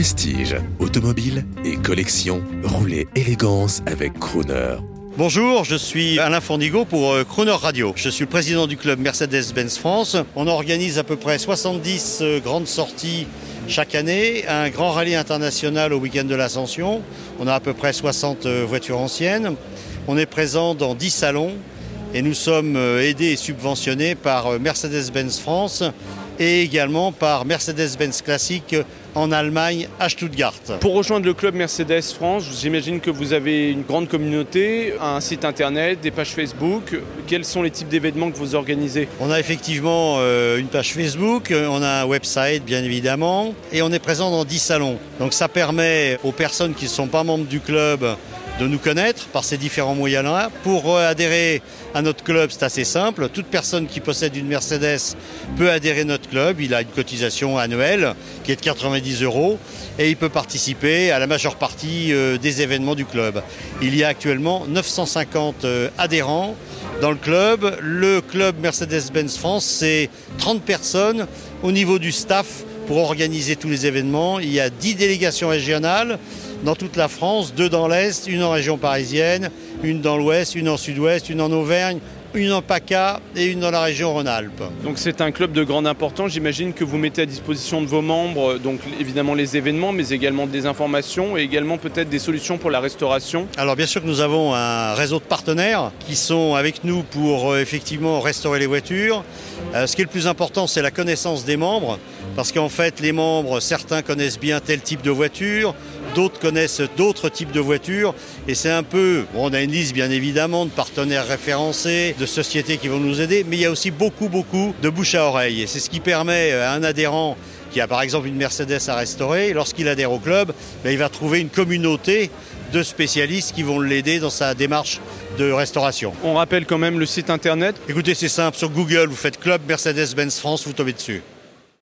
Prestige, automobile et collection, roulez élégance avec Crooner. Bonjour, je suis Alain Fournigo pour euh, Crooner Radio. Je suis le président du club Mercedes-Benz France. On organise à peu près 70 euh, grandes sorties chaque année, un grand rallye international au week-end de l'Ascension. On a à peu près 60 euh, voitures anciennes. On est présent dans 10 salons et nous sommes aidés et subventionnés par Mercedes-Benz France et également par Mercedes-Benz Classique en Allemagne à Stuttgart. Pour rejoindre le club Mercedes France, j'imagine que vous avez une grande communauté, un site internet, des pages Facebook. Quels sont les types d'événements que vous organisez? On a effectivement euh, une page Facebook, on a un website bien évidemment, et on est présent dans 10 salons. Donc ça permet aux personnes qui ne sont pas membres du club de nous connaître par ces différents moyens-là. Pour euh, adhérer à notre club, c'est assez simple. Toute personne qui possède une Mercedes peut adhérer à notre club. Il a une cotisation annuelle qui est de 90 euros et il peut participer à la majeure partie euh, des événements du club. Il y a actuellement 950 euh, adhérents dans le club. Le club Mercedes-Benz France, c'est 30 personnes au niveau du staff pour organiser tous les événements. Il y a 10 délégations régionales dans toute la France, deux dans l'Est, une en région parisienne, une dans l'Ouest, une en Sud-Ouest, une en Auvergne, une en PACA et une dans la région Rhône-Alpes. Donc c'est un club de grande importance. J'imagine que vous mettez à disposition de vos membres, donc évidemment les événements, mais également des informations et également peut-être des solutions pour la restauration. Alors bien sûr que nous avons un réseau de partenaires qui sont avec nous pour euh, effectivement restaurer les voitures. Euh, ce qui est le plus important, c'est la connaissance des membres, parce qu'en fait les membres, certains connaissent bien tel type de voiture, d'autres connaissent d'autres types de voitures. Et c'est un peu, on a une liste bien évidemment de partenaires référencés, de sociétés qui vont nous aider, mais il y a aussi beaucoup, beaucoup de bouche à oreille. Et c'est ce qui permet à un adhérent qui a par exemple une Mercedes à restaurer, lorsqu'il adhère au club, ben, il va trouver une communauté de spécialistes qui vont l'aider dans sa démarche de restauration. On rappelle quand même le site internet. Écoutez, c'est simple, sur Google, vous faites Club Mercedes-Benz France, vous tombez dessus.